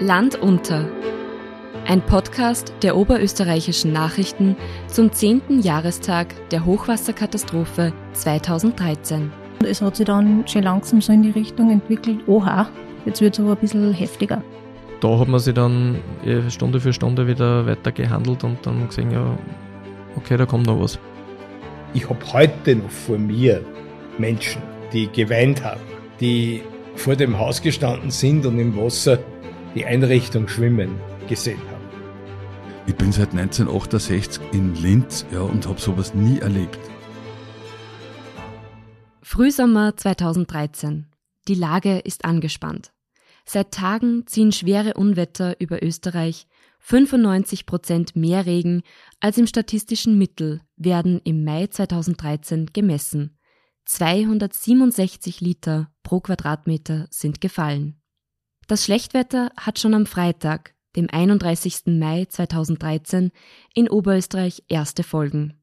Land unter. Ein Podcast der oberösterreichischen Nachrichten zum 10. Jahrestag der Hochwasserkatastrophe 2013. Es hat sich dann schon langsam so in die Richtung entwickelt, oha, jetzt wird es aber ein bisschen heftiger. Da hat man sich dann eh Stunde für Stunde wieder weiter gehandelt und dann gesehen, ja, okay, da kommt noch was. Ich habe heute noch vor mir Menschen, die geweint haben, die vor dem Haus gestanden sind und im Wasser die Einrichtung Schwimmen gesehen haben. Ich bin seit 1968 in Linz ja, und habe sowas nie erlebt. Frühsommer 2013. Die Lage ist angespannt. Seit Tagen ziehen schwere Unwetter über Österreich. 95 Prozent mehr Regen als im statistischen Mittel werden im Mai 2013 gemessen. 267 Liter pro Quadratmeter sind gefallen. Das Schlechtwetter hat schon am Freitag, dem 31. Mai 2013, in Oberösterreich erste Folgen.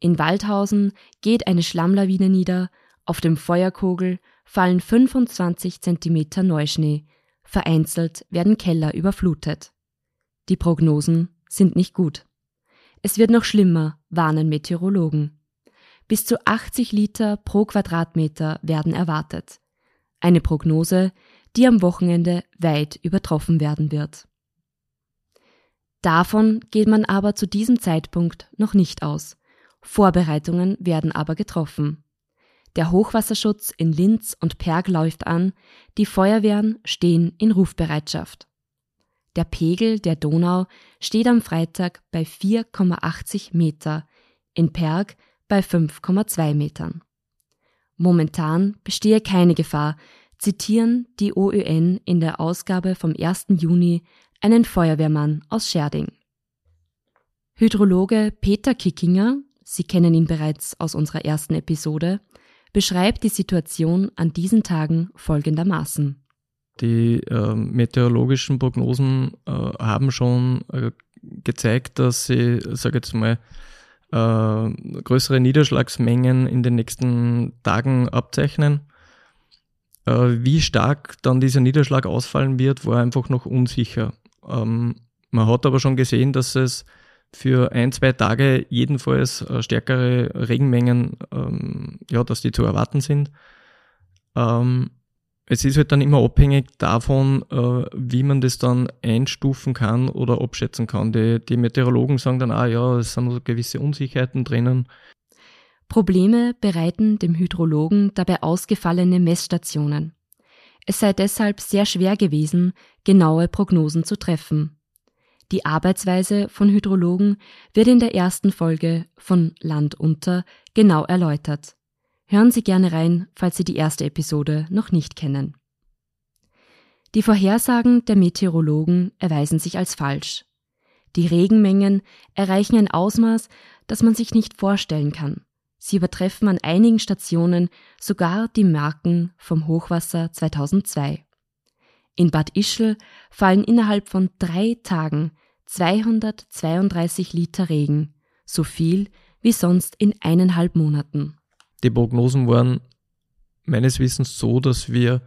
In Waldhausen geht eine Schlammlawine nieder, auf dem Feuerkogel fallen 25 Zentimeter Neuschnee, vereinzelt werden Keller überflutet. Die Prognosen sind nicht gut. Es wird noch schlimmer, warnen Meteorologen. Bis zu 80 Liter pro Quadratmeter werden erwartet. Eine Prognose, die am Wochenende weit übertroffen werden wird. Davon geht man aber zu diesem Zeitpunkt noch nicht aus. Vorbereitungen werden aber getroffen. Der Hochwasserschutz in Linz und Perg läuft an, die Feuerwehren stehen in Rufbereitschaft. Der Pegel der Donau steht am Freitag bei 4,80 Meter, in Perg bei 5,2 Metern. Momentan bestehe keine Gefahr, zitieren die OÖN in der Ausgabe vom 1. Juni einen Feuerwehrmann aus Scherding. Hydrologe Peter Kickinger, Sie kennen ihn bereits aus unserer ersten Episode, beschreibt die Situation an diesen Tagen folgendermaßen. Die äh, meteorologischen Prognosen äh, haben schon äh, gezeigt, dass sie, sage jetzt mal, äh, größere Niederschlagsmengen in den nächsten Tagen abzeichnen. Äh, wie stark dann dieser Niederschlag ausfallen wird, war einfach noch unsicher. Ähm, man hat aber schon gesehen, dass es für ein, zwei Tage jedenfalls äh, stärkere Regenmengen, ähm, ja, dass die zu erwarten sind. Ähm, es ist halt dann immer abhängig davon, äh, wie man das dann einstufen kann oder abschätzen kann. Die, die Meteorologen sagen dann, ah ja, es sind gewisse Unsicherheiten drinnen. Probleme bereiten dem Hydrologen dabei ausgefallene Messstationen. Es sei deshalb sehr schwer gewesen, genaue Prognosen zu treffen. Die Arbeitsweise von Hydrologen wird in der ersten Folge von Land unter genau erläutert. Hören Sie gerne rein, falls Sie die erste Episode noch nicht kennen. Die Vorhersagen der Meteorologen erweisen sich als falsch. Die Regenmengen erreichen ein Ausmaß, das man sich nicht vorstellen kann. Sie übertreffen an einigen Stationen sogar die Marken vom Hochwasser 2002. In Bad Ischl fallen innerhalb von drei Tagen 232 Liter Regen, so viel wie sonst in eineinhalb Monaten. Die Prognosen waren meines Wissens so, dass wir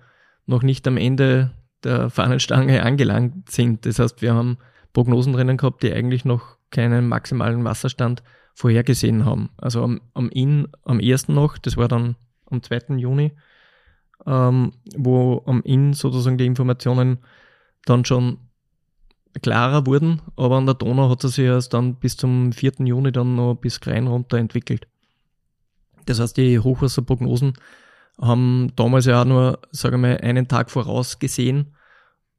noch nicht am Ende der Fahnenstange angelangt sind. Das heißt, wir haben Prognosen drinnen gehabt, die eigentlich noch keinen maximalen Wasserstand vorhergesehen haben. Also am, am Inn am ersten noch, das war dann am 2. Juni, ähm, wo am Inn sozusagen die Informationen dann schon klarer wurden, aber an der Donau hat es sich erst dann bis zum 4. Juni dann noch bis Krein runter entwickelt. Das heißt, die Hochwasserprognosen haben damals ja auch nur, sagen wir mal, einen Tag voraus gesehen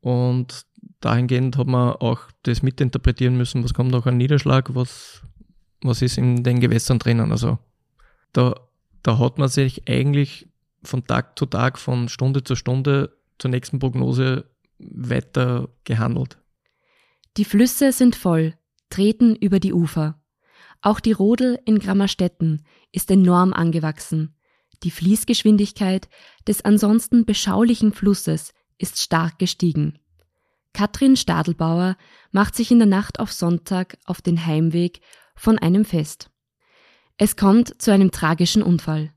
und dahingehend hat man auch das mitinterpretieren müssen, was kommt auch an Niederschlag, was was ist in den Gewässern drinnen. Also da, da hat man sich eigentlich von Tag zu Tag, von Stunde zu Stunde zur nächsten Prognose weiter gehandelt. Die Flüsse sind voll, treten über die Ufer. Auch die Rodel in Grammerstetten ist enorm angewachsen. Die Fließgeschwindigkeit des ansonsten beschaulichen Flusses ist stark gestiegen. Katrin Stadelbauer macht sich in der Nacht auf Sonntag auf den Heimweg von einem Fest. Es kommt zu einem tragischen Unfall.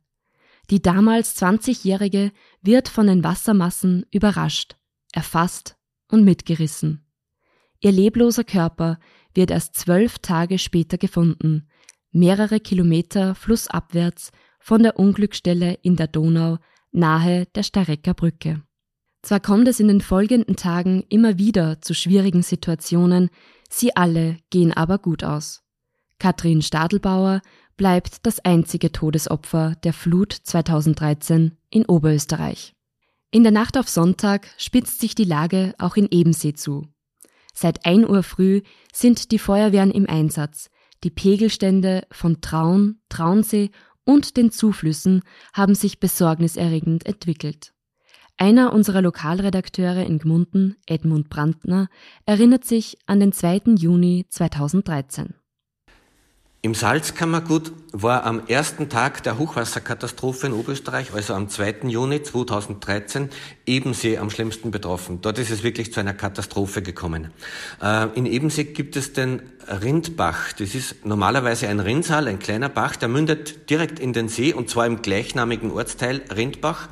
Die damals 20-Jährige wird von den Wassermassen überrascht, erfasst und mitgerissen. Ihr lebloser Körper wird erst zwölf Tage später gefunden, mehrere Kilometer flussabwärts von der Unglücksstelle in der Donau nahe der Starecker Brücke. Zwar kommt es in den folgenden Tagen immer wieder zu schwierigen Situationen, sie alle gehen aber gut aus. Katrin Stadelbauer bleibt das einzige Todesopfer der Flut 2013 in Oberösterreich. In der Nacht auf Sonntag spitzt sich die Lage auch in Ebensee zu. Seit 1 Uhr früh sind die Feuerwehren im Einsatz. Die Pegelstände von Traun, Traunsee und den Zuflüssen haben sich besorgniserregend entwickelt. Einer unserer Lokalredakteure in Gmunden, Edmund Brandner, erinnert sich an den 2. Juni 2013. Im Salzkammergut war am ersten Tag der Hochwasserkatastrophe in Oberösterreich, also am 2. Juni 2013, Ebensee am schlimmsten betroffen. Dort ist es wirklich zu einer Katastrophe gekommen. Äh, in Ebensee gibt es den Rindbach. Das ist normalerweise ein Rinnsal, ein kleiner Bach, der mündet direkt in den See und zwar im gleichnamigen Ortsteil Rindbach.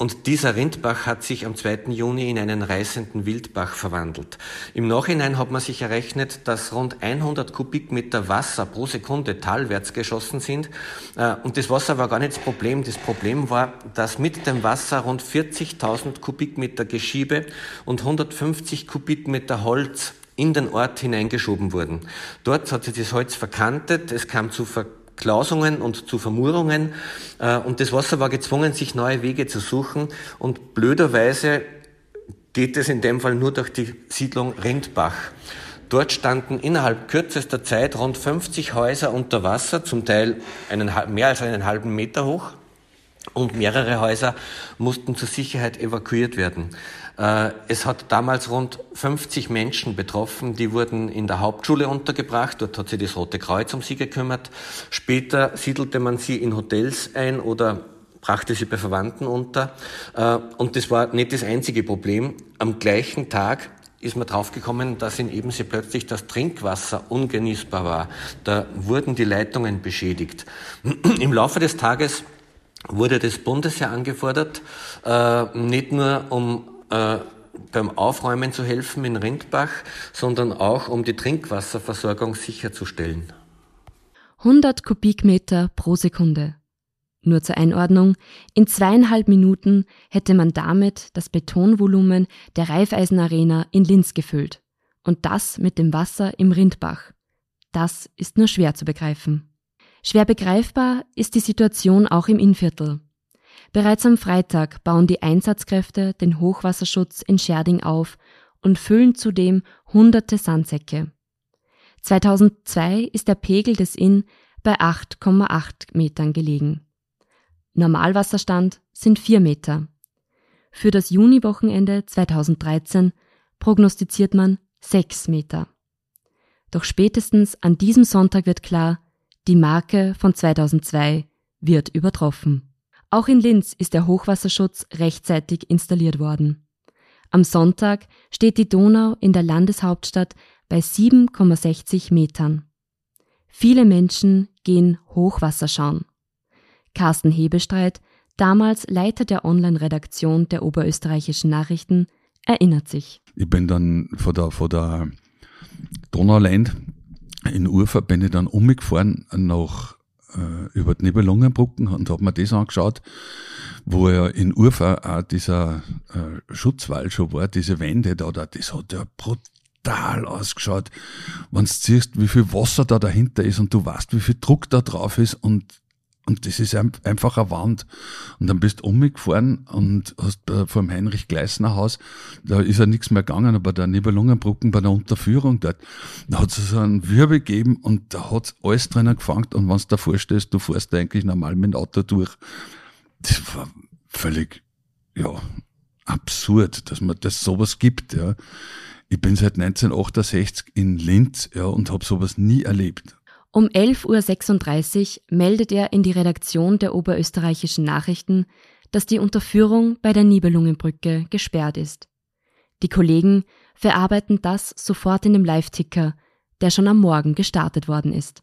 Und dieser Rindbach hat sich am 2. Juni in einen reißenden Wildbach verwandelt. Im Nachhinein hat man sich errechnet, dass rund 100 Kubikmeter Wasser pro Sekunde talwärts geschossen sind. Äh, und das Wasser war gar nicht das Problem. Das Problem war, dass mit dem Wasser rund 40.000 Kubikmeter Geschiebe und 150 Kubikmeter Holz in den Ort hineingeschoben wurden. Dort hat sich das Holz verkantet, es kam zu Ver Klausungen und zu Vermurungen. Äh, und das Wasser war gezwungen, sich neue Wege zu suchen. Und blöderweise geht es in dem Fall nur durch die Siedlung Rindbach. Dort standen innerhalb kürzester Zeit rund 50 Häuser unter Wasser, zum Teil einen, mehr als einen halben Meter hoch. Und mehrere Häuser mussten zur Sicherheit evakuiert werden. Äh, es hat damals rund 50 Menschen betroffen, die wurden in der Hauptschule untergebracht. Dort hat sich das Rote Kreuz um sie gekümmert. Später siedelte man sie in Hotels ein oder brachte sie bei Verwandten unter. Äh, und das war nicht das einzige Problem. Am gleichen Tag ist man draufgekommen, dass in Ebensee plötzlich das Trinkwasser ungenießbar war. Da wurden die Leitungen beschädigt. Im Laufe des Tages wurde das Bundesheer angefordert, äh, nicht nur um äh, beim Aufräumen zu helfen in Rindbach, sondern auch um die Trinkwasserversorgung sicherzustellen. 100 Kubikmeter pro Sekunde. Nur zur Einordnung, in zweieinhalb Minuten hätte man damit das Betonvolumen der Raiffeisen-Arena in Linz gefüllt. Und das mit dem Wasser im Rindbach. Das ist nur schwer zu begreifen. Schwer begreifbar ist die Situation auch im Innviertel. Bereits am Freitag bauen die Einsatzkräfte den Hochwasserschutz in Scherding auf und füllen zudem hunderte Sandsäcke. 2002 ist der Pegel des Inn bei 8,8 Metern gelegen. Normalwasserstand sind 4 Meter. Für das Juniwochenende 2013 prognostiziert man 6 Meter. Doch spätestens an diesem Sonntag wird klar, die Marke von 2002 wird übertroffen. Auch in Linz ist der Hochwasserschutz rechtzeitig installiert worden. Am Sonntag steht die Donau in der Landeshauptstadt bei 7,60 Metern. Viele Menschen gehen Hochwasser schauen. Carsten Hebestreit, damals Leiter der Online-Redaktion der Oberösterreichischen Nachrichten, erinnert sich. Ich bin dann vor der, vor der Donauland in Ufer bin ich dann umgefahren nach äh, über die Nibelungenbrücken und habe mir das angeschaut, wo ja in Urfa auch dieser äh, Schutzwall schon war, diese Wände da, da das hat ja brutal ausgeschaut. Wenn du siehst, wie viel Wasser da dahinter ist und du weißt, wie viel Druck da drauf ist und und das ist einfach eine Wand. Und dann bist du umgefahren und hast vor dem Heinrich Gleisner Haus, da ist ja nichts mehr gegangen, aber der Nibelungenbrücken bei der Unterführung dort, da hat es so einen Wirbel gegeben und da hat alles drinnen gefangen und wenn du davor stehst, du fährst eigentlich normal mit dem Auto durch. Das war völlig, ja, absurd, dass man das sowas gibt, ja. Ich bin seit 1968 in Linz, ja, und habe sowas nie erlebt. Um 11.36 Uhr meldet er in die Redaktion der Oberösterreichischen Nachrichten, dass die Unterführung bei der Nibelungenbrücke gesperrt ist. Die Kollegen verarbeiten das sofort in dem Live-Ticker, der schon am Morgen gestartet worden ist.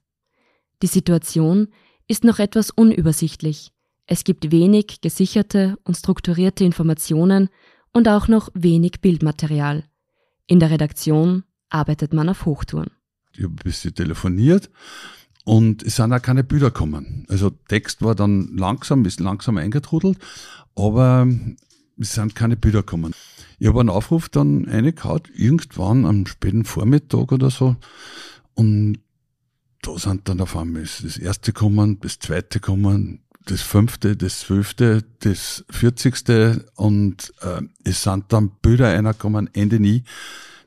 Die Situation ist noch etwas unübersichtlich. Es gibt wenig gesicherte und strukturierte Informationen und auch noch wenig Bildmaterial. In der Redaktion arbeitet man auf Hochtouren. Ich habe ein bisschen telefoniert und es sind auch keine Bilder gekommen. Also Text war dann langsam, ist langsam eingetrudelt, aber es sind keine Bilder gekommen. Ich habe einen Aufruf dann reingehauen, irgendwann am späten Vormittag oder so. Und da sind dann auf einmal das erste kommen, das zweite kommen, das fünfte, das zwölfte, das vierzigste und äh, es sind dann Bilder einer gekommen, Ende nie.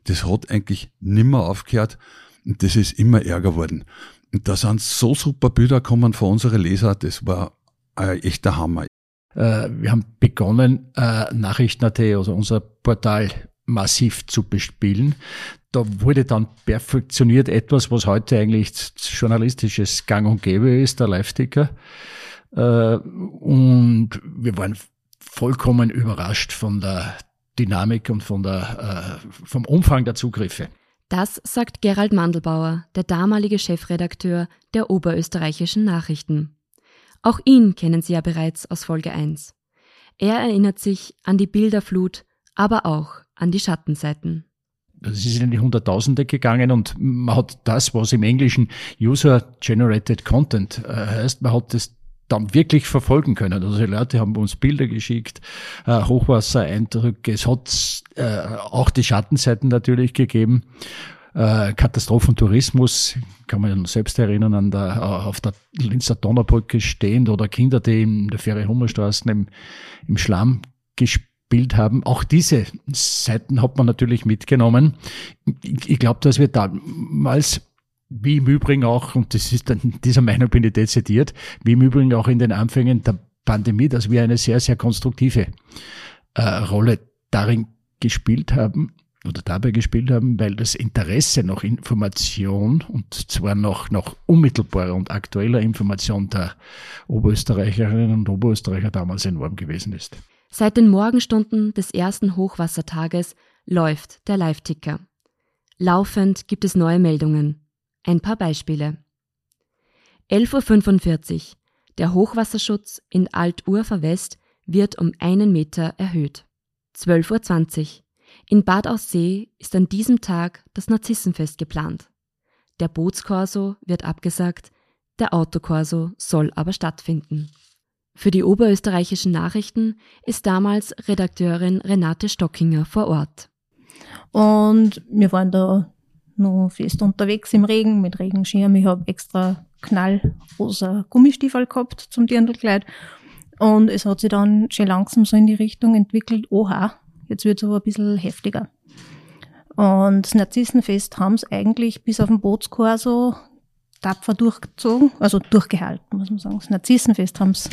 Das hat eigentlich nimmer aufgehört und das ist immer ärger worden. Und da sind so super Bilder gekommen von unseren Leser, das war ein echter Hammer. Äh, wir haben begonnen, äh, Nachrichten.at, also unser Portal, massiv zu bespielen. Da wurde dann perfektioniert etwas, was heute eigentlich journalistisches Gang und Gäbe ist, der Live-Ticker. Äh, und wir waren vollkommen überrascht von der Dynamik und von der, vom Umfang der Zugriffe. Das sagt Gerald Mandelbauer, der damalige Chefredakteur der Oberösterreichischen Nachrichten. Auch ihn kennen Sie ja bereits aus Folge 1. Er erinnert sich an die Bilderflut, aber auch an die Schattenseiten. Es ist in die Hunderttausende gegangen und man hat das, was im Englischen User-Generated Content äh, heißt, man hat das dann wirklich verfolgen können. Also die Leute haben uns Bilder geschickt, äh, Hochwassereindrücke. Es hat äh, auch die Schattenseiten natürlich gegeben äh, Katastrophentourismus, kann man selbst erinnern, an der, auf der Linzer Donnerbrücke stehend oder Kinder, die in der Fähre Hummerstraßen im, im Schlamm gespielt haben. Auch diese Seiten hat man natürlich mitgenommen. Ich, ich glaube, dass wir damals wie im Übrigen auch, und das ist dann, dieser Meinung bin ich dezidiert, wie im Übrigen auch in den Anfängen der Pandemie, dass wir eine sehr, sehr konstruktive äh, Rolle darin gespielt haben, oder dabei gespielt haben, weil das Interesse nach Information und zwar nach, nach unmittelbarer und aktueller Information der Oberösterreicherinnen und Oberösterreicher damals enorm gewesen ist. Seit den Morgenstunden des ersten Hochwassertages läuft der Live-Ticker. Laufend gibt es neue Meldungen. Ein paar Beispiele. 11.45 Uhr. Der Hochwasserschutz in Alt-Urfer West wird um einen Meter erhöht. 12.20 Uhr. In Bad Aussee ist an diesem Tag das Narzissenfest geplant. Der Bootskorso wird abgesagt, der Autokorso soll aber stattfinden. Für die oberösterreichischen Nachrichten ist damals Redakteurin Renate Stockinger vor Ort. Und wir waren da noch fest unterwegs im Regen mit Regenschirm. Ich habe extra knallrosa Gummistiefel gehabt zum Dirndlkleid. Und es hat sich dann schon langsam so in die Richtung entwickelt, oha, Jetzt wird es aber ein bisschen heftiger. Und das Narzissenfest haben es eigentlich bis auf den Bootschor so tapfer durchgezogen, also durchgehalten, muss man sagen. Das Narzissenfest haben es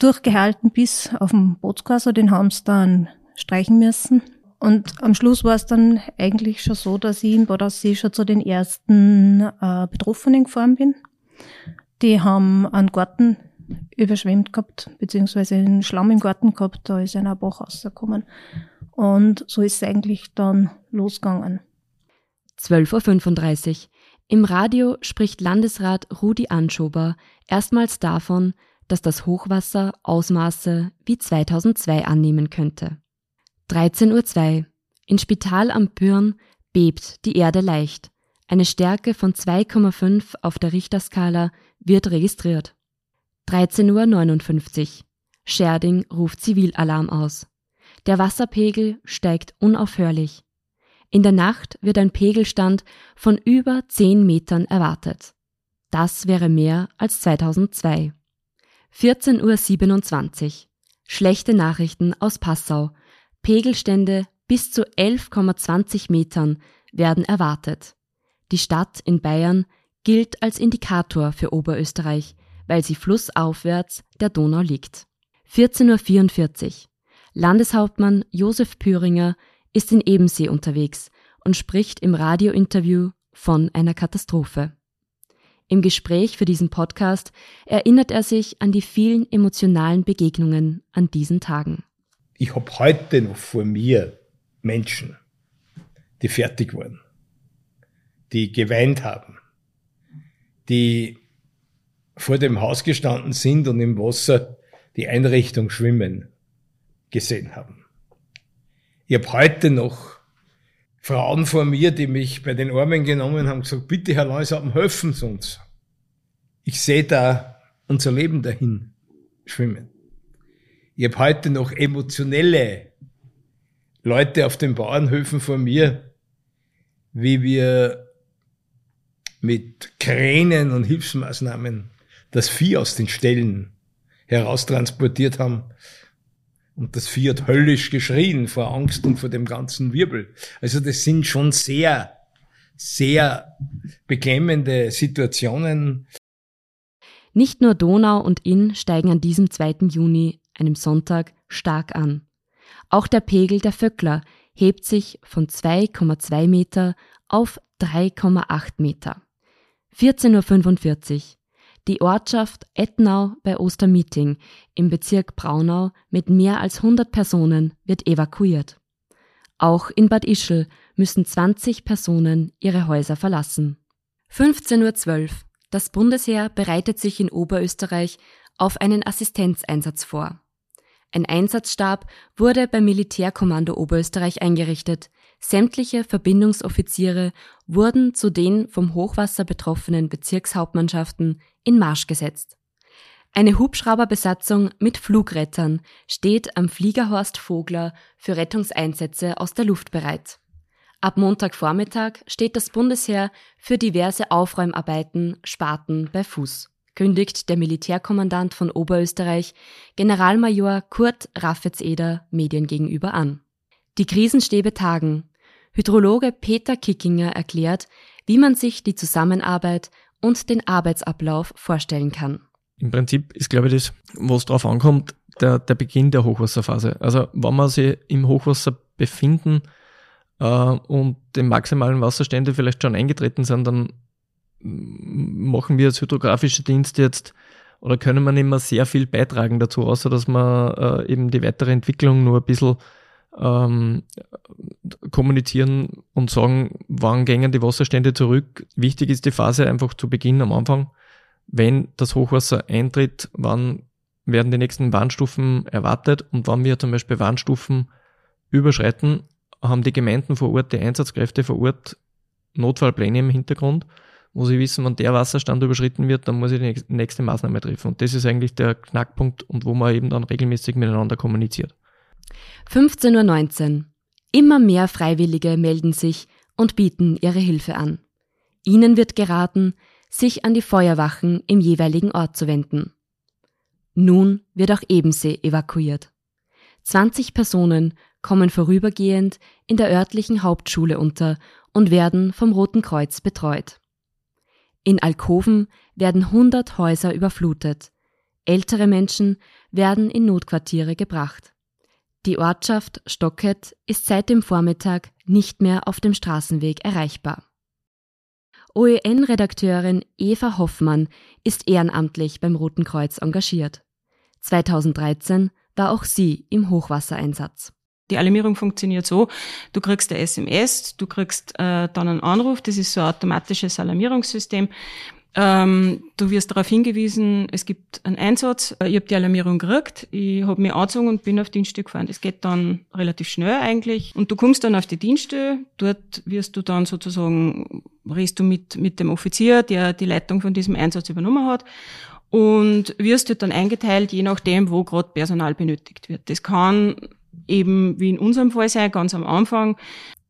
durchgehalten bis auf den Bootskorso, den haben sie dann streichen müssen. Und am Schluss war es dann eigentlich schon so, dass ich in Bad Aussee schon zu den ersten äh, Betroffenen gefahren bin. Die haben einen Garten überschwemmt gehabt, beziehungsweise einen Schlamm im Garten gehabt, da ist einer Bach rausgekommen. Und so ist es eigentlich dann losgegangen. 12.35 Uhr. Im Radio spricht Landesrat Rudi Anschober erstmals davon, dass das Hochwasser Ausmaße wie 2002 annehmen könnte. 13.02 Uhr. In Spital am Pyrn bebt die Erde leicht. Eine Stärke von 2,5 auf der Richterskala wird registriert. 13.59 Uhr. Scherding ruft Zivilalarm aus. Der Wasserpegel steigt unaufhörlich. In der Nacht wird ein Pegelstand von über 10 Metern erwartet. Das wäre mehr als 2002. 14.27 Uhr. Schlechte Nachrichten aus Passau. Pegelstände bis zu 11,20 Metern werden erwartet. Die Stadt in Bayern gilt als Indikator für Oberösterreich, weil sie flussaufwärts der Donau liegt. 14.44 Uhr. Landeshauptmann Josef Püringer ist in Ebensee unterwegs und spricht im Radiointerview von einer Katastrophe. Im Gespräch für diesen Podcast erinnert er sich an die vielen emotionalen Begegnungen an diesen Tagen. Ich habe heute noch vor mir Menschen, die fertig wurden, die geweint haben, die vor dem Haus gestanden sind und im Wasser die Einrichtung schwimmen gesehen haben. Ich habe heute noch Frauen vor mir, die mich bei den Armen genommen haben, gesagt, bitte Herr Leusappen, helfen Sie uns. Ich sehe da unser Leben dahin schwimmen. Ich habe heute noch emotionelle Leute auf den Bauernhöfen vor mir, wie wir mit Kränen und Hilfsmaßnahmen das Vieh aus den Ställen heraustransportiert haben. Und das Vieh hat höllisch geschrien vor Angst und vor dem ganzen Wirbel. Also das sind schon sehr, sehr beklemmende Situationen. Nicht nur Donau und Inn steigen an diesem 2. Juni, einem Sonntag, stark an. Auch der Pegel der Vöckler hebt sich von 2,2 Meter auf 3,8 Meter. 14.45 Uhr. Die Ortschaft Etnau bei Ostermieting im Bezirk Braunau mit mehr als 100 Personen wird evakuiert. Auch in Bad Ischl müssen 20 Personen ihre Häuser verlassen. 15.12 Uhr. Das Bundesheer bereitet sich in Oberösterreich auf einen Assistenzeinsatz vor. Ein Einsatzstab wurde beim Militärkommando Oberösterreich eingerichtet. Sämtliche Verbindungsoffiziere wurden zu den vom Hochwasser betroffenen Bezirkshauptmannschaften in Marsch gesetzt. Eine Hubschrauberbesatzung mit Flugrettern steht am Fliegerhorst Vogler für Rettungseinsätze aus der Luft bereit. Ab Montagvormittag steht das Bundesheer für diverse Aufräumarbeiten Sparten bei Fuß kündigt der Militärkommandant von Oberösterreich, Generalmajor Kurt Raffetseder, Medien gegenüber an. Die Krisenstäbe tagen. Hydrologe Peter Kickinger erklärt, wie man sich die Zusammenarbeit und den Arbeitsablauf vorstellen kann. Im Prinzip ist, glaube ich, das, was drauf ankommt, der, der Beginn der Hochwasserphase. Also, wenn wir sich im Hochwasser befinden äh, und die maximalen Wasserstände vielleicht schon eingetreten sind, dann machen wir als hydrographischer Dienst jetzt oder können wir mehr sehr viel beitragen dazu, außer dass wir äh, eben die weitere Entwicklung nur ein bisschen ähm, kommunizieren und sagen, wann gängen die Wasserstände zurück. Wichtig ist die Phase einfach zu Beginn am Anfang. Wenn das Hochwasser eintritt, wann werden die nächsten Warnstufen erwartet und wann wir zum Beispiel Warnstufen überschreiten, haben die Gemeinden vor Ort, die Einsatzkräfte vor Ort Notfallpläne im Hintergrund muss ich wissen, wenn der Wasserstand überschritten wird, dann muss ich die nächste Maßnahme treffen. Und das ist eigentlich der Knackpunkt und wo man eben dann regelmäßig miteinander kommuniziert. 15.19 Uhr. Immer mehr Freiwillige melden sich und bieten ihre Hilfe an. Ihnen wird geraten, sich an die Feuerwachen im jeweiligen Ort zu wenden. Nun wird auch Ebensee evakuiert. 20 Personen kommen vorübergehend in der örtlichen Hauptschule unter und werden vom Roten Kreuz betreut. In Alkoven werden 100 Häuser überflutet. Ältere Menschen werden in Notquartiere gebracht. Die Ortschaft Stocket ist seit dem Vormittag nicht mehr auf dem Straßenweg erreichbar. OEN-Redakteurin Eva Hoffmann ist ehrenamtlich beim Roten Kreuz engagiert. 2013 war auch sie im Hochwassereinsatz. Die Alarmierung funktioniert so, du kriegst eine SMS, du kriegst äh, dann einen Anruf, das ist so ein automatisches Alarmierungssystem. Ähm, du wirst darauf hingewiesen, es gibt einen Einsatz, ich habe die Alarmierung gekriegt, ich habe mich angezogen und bin auf Dienststelle gefahren. Das geht dann relativ schnell eigentlich. Und du kommst dann auf die Dienststelle, dort wirst du dann sozusagen, redest du mit, mit dem Offizier, der die Leitung von diesem Einsatz übernommen hat und wirst dort dann eingeteilt, je nachdem, wo gerade Personal benötigt wird. Das kann eben wie in unserem Fall sein, ganz am Anfang.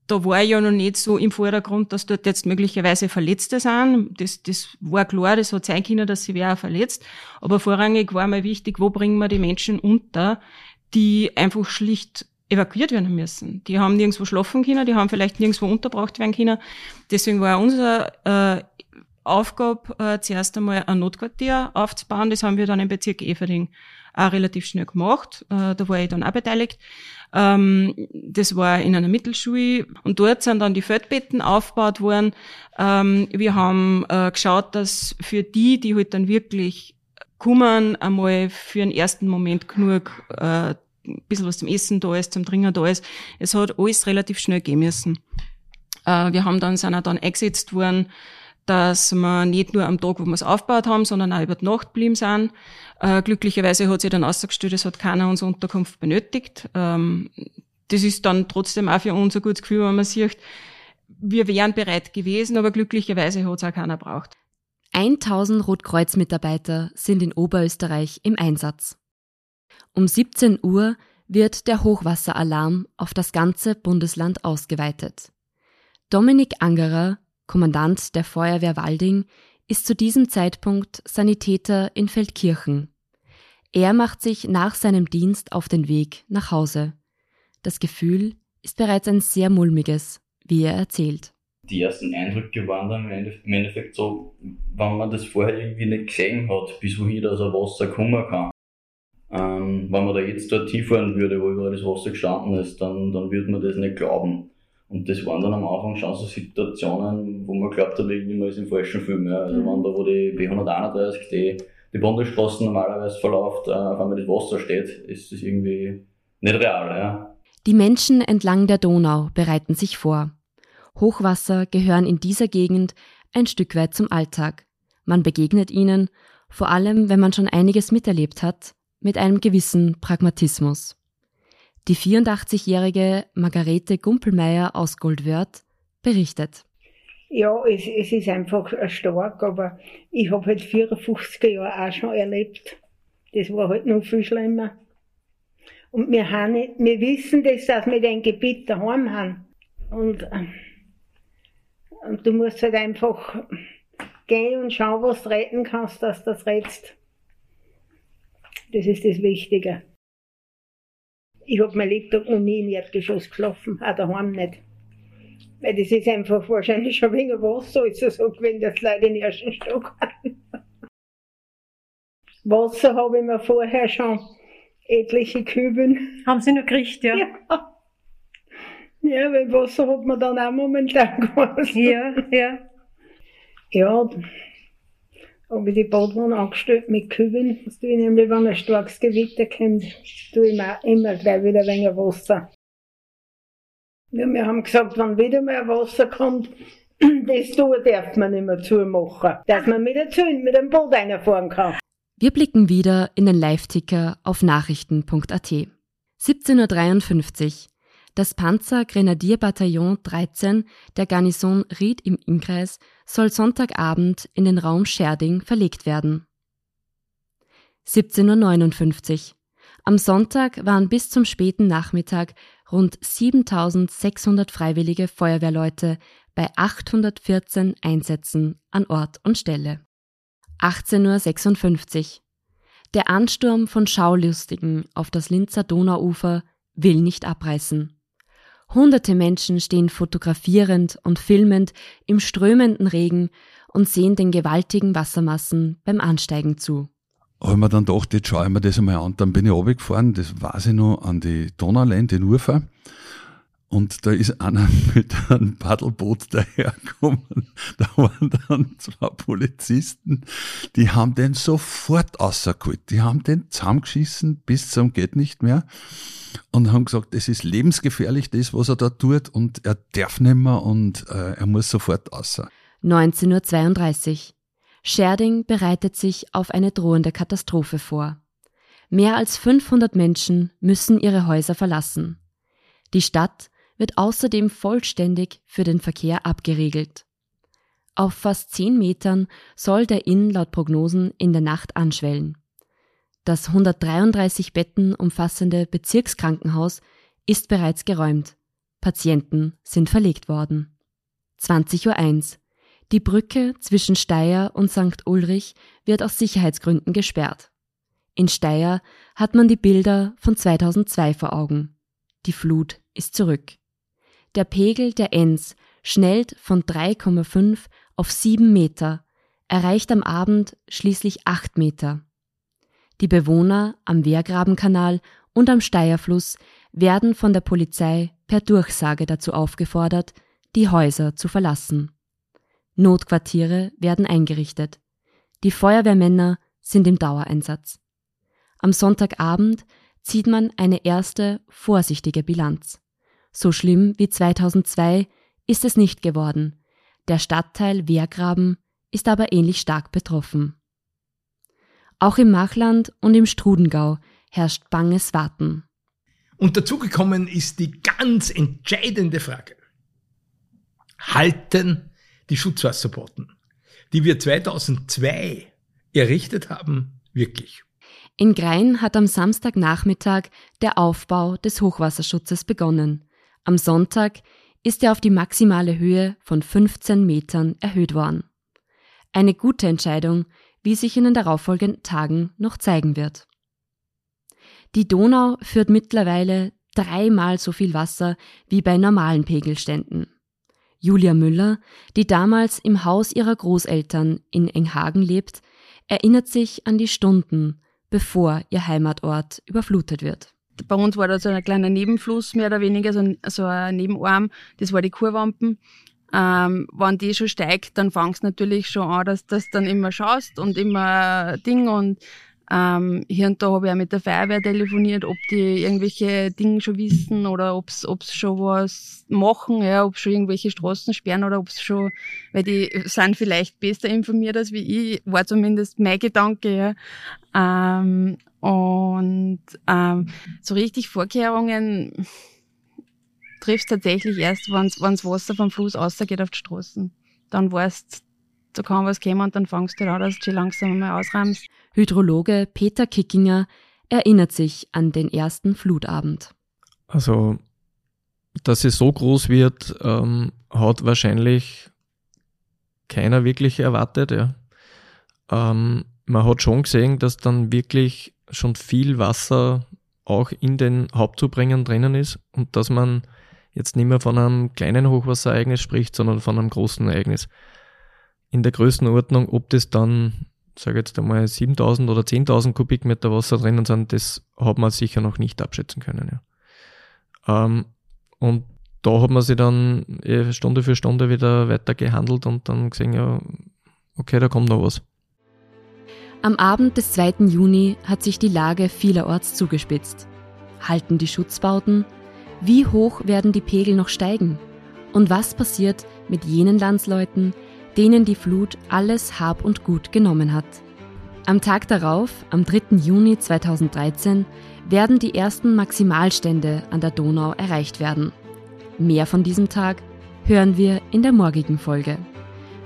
Da war ja noch nicht so im Vordergrund, dass dort jetzt möglicherweise Verletzte sind. Das, das war klar, das hat sein können, dass sie wer verletzt. Aber vorrangig war mir wichtig, wo bringen wir die Menschen unter, die einfach schlicht evakuiert werden müssen. Die haben nirgendwo schlafen können, die haben vielleicht nirgendwo unterbracht werden können. Deswegen war unser äh, Aufgabe, äh, zuerst einmal ein Notquartier aufzubauen. Das haben wir dann im Bezirk Everding auch relativ schnell gemacht. Äh, da war ich dann auch beteiligt. Ähm, das war in einer Mittelschule und dort sind dann die Feldbetten aufgebaut worden. Ähm, wir haben äh, geschaut, dass für die, die halt dann wirklich kommen, einmal für einen ersten Moment genug äh, ein bisschen was zum Essen da ist, zum Trinken da ist. Es hat alles relativ schnell gehen müssen. Äh, wir haben dann, sind auch dann eingesetzt worden, dass wir nicht nur am Tag, wo wir es aufgebaut haben, sondern auch über die Nacht geblieben sind. Äh, glücklicherweise hat sich dann ausgestellt, es hat keiner unsere Unterkunft benötigt. Ähm, das ist dann trotzdem auch für uns ein gutes Gefühl, wenn man sieht, wir wären bereit gewesen, aber glücklicherweise hat es auch keiner braucht. 1000 Rotkreuz-Mitarbeiter sind in Oberösterreich im Einsatz. Um 17 Uhr wird der Hochwasseralarm auf das ganze Bundesland ausgeweitet. Dominik Angerer, Kommandant der Feuerwehr Walding, ist zu diesem Zeitpunkt Sanitäter in Feldkirchen. Er macht sich nach seinem Dienst auf den Weg nach Hause. Das Gefühl ist bereits ein sehr mulmiges, wie er erzählt. Die ersten Eindrücke waren dann im Endeffekt so, wenn man das vorher irgendwie nicht gesehen hat, bis wohin da so Wasser kommen kann. Ähm, wenn man da jetzt dort hinfahren würde, wo überall das Wasser gestanden ist, dann, dann würde man das nicht glauben. Und das waren dann am Anfang schon so Situationen, wo man glaubt hat, irgendwie man ist im falschen Film. Ja. Also mhm. wenn da, wo die B131, die, die Bundesstraßen normalerweise verläuft, äh, auf einmal das Wasser steht, ist das irgendwie nicht real. Ja. Die Menschen entlang der Donau bereiten sich vor. Hochwasser gehören in dieser Gegend ein Stück weit zum Alltag. Man begegnet ihnen, vor allem wenn man schon einiges miterlebt hat, mit einem gewissen Pragmatismus. Die 84-jährige Margarete Gumpelmeier aus Goldwörth berichtet. Ja, es, es ist einfach stark, aber ich habe halt 54er Jahre auch schon erlebt. Das war halt noch viel schlimmer. Und wir, haben nicht, wir wissen das, dass wir den Gebiet daheim haben. Und, und du musst halt einfach gehen und schauen, was du retten kannst, dass du das rettest. Das ist das Wichtige. Ich habe mein Lebtag noch nie in Erdgeschoss geschlafen, auch daheim nicht. Weil das ist einfach wahrscheinlich schon wegen Wasser, als er sagt, wenn das Leute in den ersten Stock haben. Wasser habe ich mir vorher schon etliche Küben. Haben Sie noch gekriegt, ja? Ja. Ja, weil Wasser hat man dann auch momentan quasi. Ja, ja. Ja, habe ich die Badwanne angestellt mit Küben. Das tue ich nämlich, wenn ein starkes Gewitter kommt, tue ich mir immer gleich wieder ein wenig Wasser. Ja, wir haben gesagt, wenn wieder mal Wasser kommt, das Tor darf man nicht mehr zumachen, dass man mit der Zünd, mit dem Boot reinfahren kann. Wir blicken wieder in den Live-Ticker auf nachrichten.at. 17.53 Uhr. Das Panzergrenadierbataillon 13 der Garnison Ried im Innkreis soll Sonntagabend in den Raum Scherding verlegt werden. 17.59 Uhr. Am Sonntag waren bis zum späten Nachmittag rund 7600 freiwillige Feuerwehrleute bei 814 Einsätzen an Ort und Stelle. 18.56 Uhr. Der Ansturm von Schaulustigen auf das Linzer Donauufer will nicht abreißen. Hunderte Menschen stehen fotografierend und filmend im strömenden Regen und sehen den gewaltigen Wassermassen beim Ansteigen zu. Habe mir dann gedacht, jetzt schaue ich mir das einmal an. Dann bin ich runtergefahren, das weiß ich noch, an die Donauland in Ufer. Und da ist einer mit einem Paddelboot dahergekommen. Da waren dann zwei Polizisten, die haben den sofort rausgeholt. Die haben den zusammengeschissen bis zum geht nicht mehr und haben gesagt, es ist lebensgefährlich, das, was er da tut und er darf nicht mehr und äh, er muss sofort raus. 19.32 Uhr. Scherding bereitet sich auf eine drohende Katastrophe vor. Mehr als 500 Menschen müssen ihre Häuser verlassen. Die Stadt wird außerdem vollständig für den Verkehr abgeriegelt. Auf fast 10 Metern soll der Inn laut Prognosen in der Nacht anschwellen. Das 133 Betten umfassende Bezirkskrankenhaus ist bereits geräumt. Patienten sind verlegt worden. 20.01 Uhr. Die Brücke zwischen Steyr und St. Ulrich wird aus Sicherheitsgründen gesperrt. In Steyr hat man die Bilder von 2002 vor Augen. Die Flut ist zurück. Der Pegel der Enns schnellt von 3,5 auf 7 Meter, erreicht am Abend schließlich 8 Meter. Die Bewohner am Wehrgrabenkanal und am Steierfluss werden von der Polizei per Durchsage dazu aufgefordert, die Häuser zu verlassen. Notquartiere werden eingerichtet. Die Feuerwehrmänner sind im Dauereinsatz. Am Sonntagabend zieht man eine erste vorsichtige Bilanz. So schlimm wie 2002 ist es nicht geworden. Der Stadtteil Wehrgraben ist aber ähnlich stark betroffen. Auch im Machland und im Strudengau herrscht banges Warten. Und dazugekommen ist die ganz entscheidende Frage. Halten die Schutzwasserboten, die wir 2002 errichtet haben, wirklich? In Grein hat am Samstagnachmittag der Aufbau des Hochwasserschutzes begonnen. Am Sonntag ist er auf die maximale Höhe von 15 Metern erhöht worden. Eine gute Entscheidung, wie sich in den darauffolgenden Tagen noch zeigen wird. Die Donau führt mittlerweile dreimal so viel Wasser wie bei normalen Pegelständen. Julia Müller, die damals im Haus ihrer Großeltern in Enghagen lebt, erinnert sich an die Stunden, bevor ihr Heimatort überflutet wird. Bei uns war da so ein kleiner Nebenfluss, mehr oder weniger, so ein, so ein Nebenarm, das war die Kurwampen. Ähm, wenn die schon steigt, dann fangst du natürlich schon an, dass du dann immer schaust und immer Ding und ähm, hier und da habe ich auch mit der Feuerwehr telefoniert, ob die irgendwelche Dinge schon wissen oder ob sie schon was machen, ja, ob schon irgendwelche Straßen sperren oder ob es schon, weil die sind vielleicht besser informiert als wie ich, war zumindest mein Gedanke, ja. Ähm, und ähm, so richtig Vorkehrungen triffst tatsächlich erst, wenn das Wasser vom Fluss rausgeht auf die Straßen. Dann weißt da kann was kommen und dann fangst du an, dass du langsam mal ausräumst. Hydrologe Peter Kickinger erinnert sich an den ersten Flutabend. Also, dass es so groß wird, ähm, hat wahrscheinlich keiner wirklich erwartet. Ja. Ähm, man hat schon gesehen, dass dann wirklich schon viel Wasser auch in den Hauptzubringern drinnen ist und dass man jetzt nicht mehr von einem kleinen Hochwasserereignis spricht, sondern von einem großen Ereignis. In der Größenordnung, ob das dann, sage jetzt einmal, 7000 oder 10.000 Kubikmeter Wasser drinnen sind, das hat man sicher noch nicht abschätzen können. Ja. Ähm, und da hat man sich dann eh Stunde für Stunde wieder weiter gehandelt und dann gesehen, ja, okay, da kommt noch was. Am Abend des 2. Juni hat sich die Lage vielerorts zugespitzt. Halten die Schutzbauten? Wie hoch werden die Pegel noch steigen? Und was passiert mit jenen Landsleuten, denen die Flut alles Hab und Gut genommen hat? Am Tag darauf, am 3. Juni 2013, werden die ersten Maximalstände an der Donau erreicht werden. Mehr von diesem Tag hören wir in der morgigen Folge.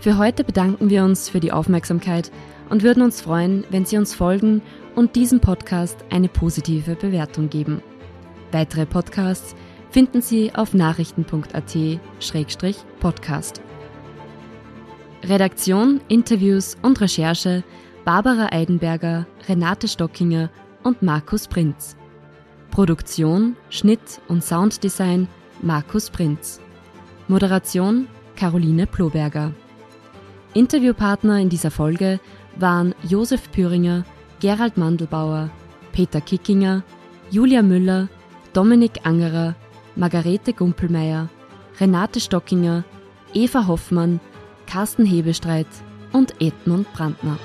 Für heute bedanken wir uns für die Aufmerksamkeit und würden uns freuen, wenn Sie uns folgen und diesem Podcast eine positive Bewertung geben. Weitere Podcasts finden Sie auf nachrichten.at-podcast. Redaktion, Interviews und Recherche Barbara Eidenberger, Renate Stockinger und Markus Prinz. Produktion, Schnitt und Sounddesign Markus Prinz. Moderation Caroline Ploberger. Interviewpartner in dieser Folge waren Josef Püringer, Gerald Mandelbauer, Peter Kickinger, Julia Müller, Dominik Angerer, Margarete Gumpelmeier, Renate Stockinger, Eva Hoffmann, Carsten Hebestreit und Edmund Brandner.